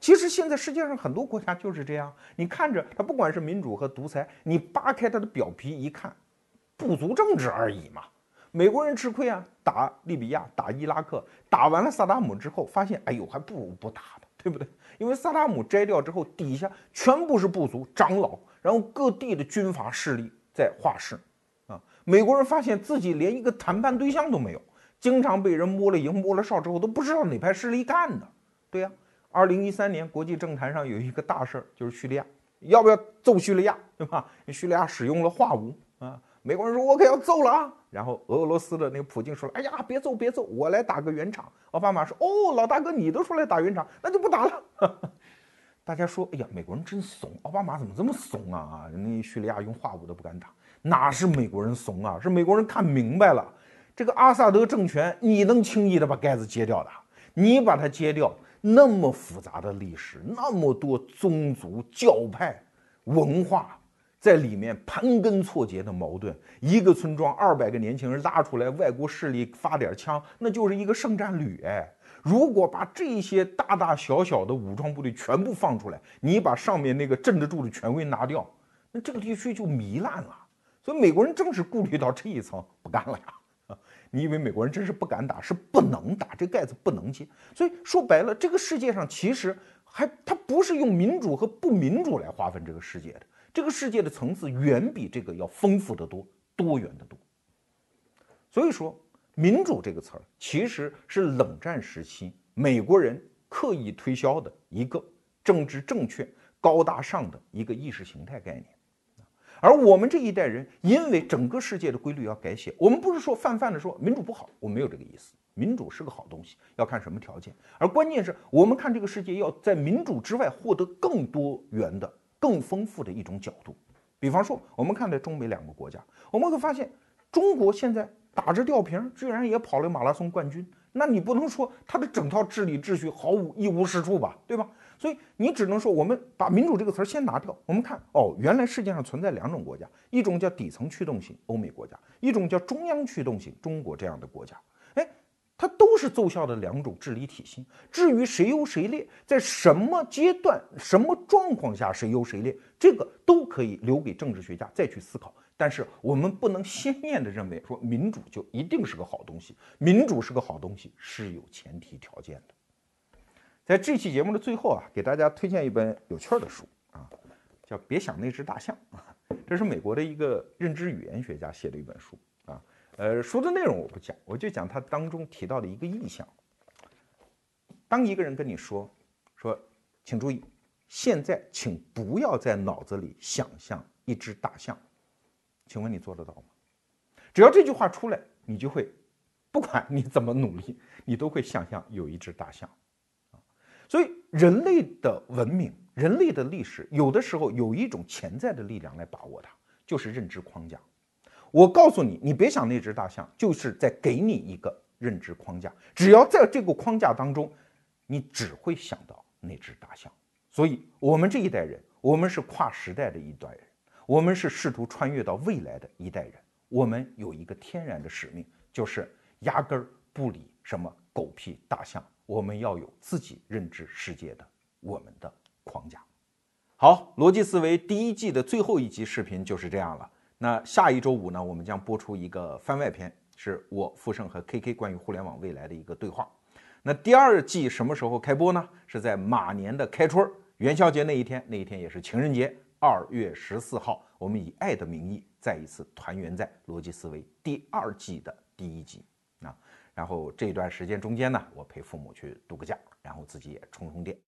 Speaker 1: 其实现在世界上很多国家就是这样，你看着它不管是民主和独裁，你扒开它的表皮一看，部族政治而已嘛。美国人吃亏啊，打利比亚、打伊拉克，打完了萨达姆之后，发现哎呦还不如不打呢，对不对？因为萨达姆摘掉之后，底下全部是部族长老，然后各地的军阀势力在画事啊。美国人发现自己连一个谈判对象都没有，经常被人摸了营、摸了哨之后，都不知道哪派势力干的，对呀。二零一三年，国际政坛上有一个大事儿，就是叙利亚，要不要揍叙利亚，对吧？叙利亚使用了化武啊，美国人说：“我可要揍了啊！”然后俄罗斯的那个普京说：“哎呀，别揍，别揍，我来打个圆场。”奥巴马说：“哦，老大哥，你都出来打圆场，那就不打了。”大家说：“哎呀，美国人真怂，奥巴马怎么这么怂啊？啊，那叙利亚用化武都不敢打，哪是美国人怂啊？是美国人看明白了，这个阿萨德政权，你能轻易的把盖子揭掉的？你把它揭掉。”那么复杂的历史，那么多宗族、教派、文化在里面盘根错节的矛盾，一个村庄二百个年轻人拉出来，外国势力发点枪，那就是一个圣战旅。哎，如果把这些大大小小的武装部队全部放出来，你把上面那个镇得住的权威拿掉，那这个地区就糜烂了。所以美国人正是顾虑到这一层，不干了呀。你以为美国人真是不敢打，是不能打，这盖子不能揭。所以说白了，这个世界上其实还它不是用民主和不民主来划分这个世界的，这个世界的层次远比这个要丰富得多，多元得多。所以说，民主这个词儿其实是冷战时期美国人刻意推销的一个政治正确、高大上的一个意识形态概念。而我们这一代人，因为整个世界的规律要改写，我们不是说泛泛的说民主不好，我没有这个意思。民主是个好东西，要看什么条件。而关键是我们看这个世界，要在民主之外获得更多元的、更丰富的一种角度。比方说，我们看待中美两个国家，我们会发现，中国现在打着吊瓶，居然也跑了马拉松冠军。那你不能说它的整套治理秩序毫无一无是处吧？对吧？所以你只能说，我们把“民主”这个词儿先拿掉。我们看，哦，原来世界上存在两种国家，一种叫底层驱动型欧美国家，一种叫中央驱动型中国这样的国家。哎，它都是奏效的两种治理体系。至于谁优谁劣，在什么阶段、什么状况下谁优谁劣，这个都可以留给政治学家再去思考。但是我们不能鲜艳的认为说民主就一定是个好东西。民主是个好东西是有前提条件的。在这期节目的最后啊，给大家推荐一本有趣的书啊，叫《别想那只大象》啊，这是美国的一个认知语言学家写的一本书啊。呃，书的内容我不讲，我就讲他当中提到的一个意象。当一个人跟你说说，请注意，现在请不要在脑子里想象一只大象，请问你做得到吗？只要这句话出来，你就会，不管你怎么努力，你都会想象有一只大象。所以，人类的文明、人类的历史，有的时候有一种潜在的力量来把握它，就是认知框架。我告诉你，你别想那只大象，就是在给你一个认知框架。只要在这个框架当中，你只会想到那只大象。所以，我们这一代人，我们是跨时代的一代人，我们是试图穿越到未来的一代人。我们有一个天然的使命，就是压根儿不理什么狗屁大象。我们要有自己认知世界的我们的框架。好，逻辑思维第一季的最后一集视频就是这样了。那下一周五呢，我们将播出一个番外篇，是我富盛和 KK 关于互联网未来的一个对话。那第二季什么时候开播呢？是在马年的开春元宵节那一天，那一天也是情人节，二月十四号，我们以爱的名义再一次团圆在逻辑思维第二季的第一集啊。然后这段时间中间呢，我陪父母去度个假，然后自己也充充电。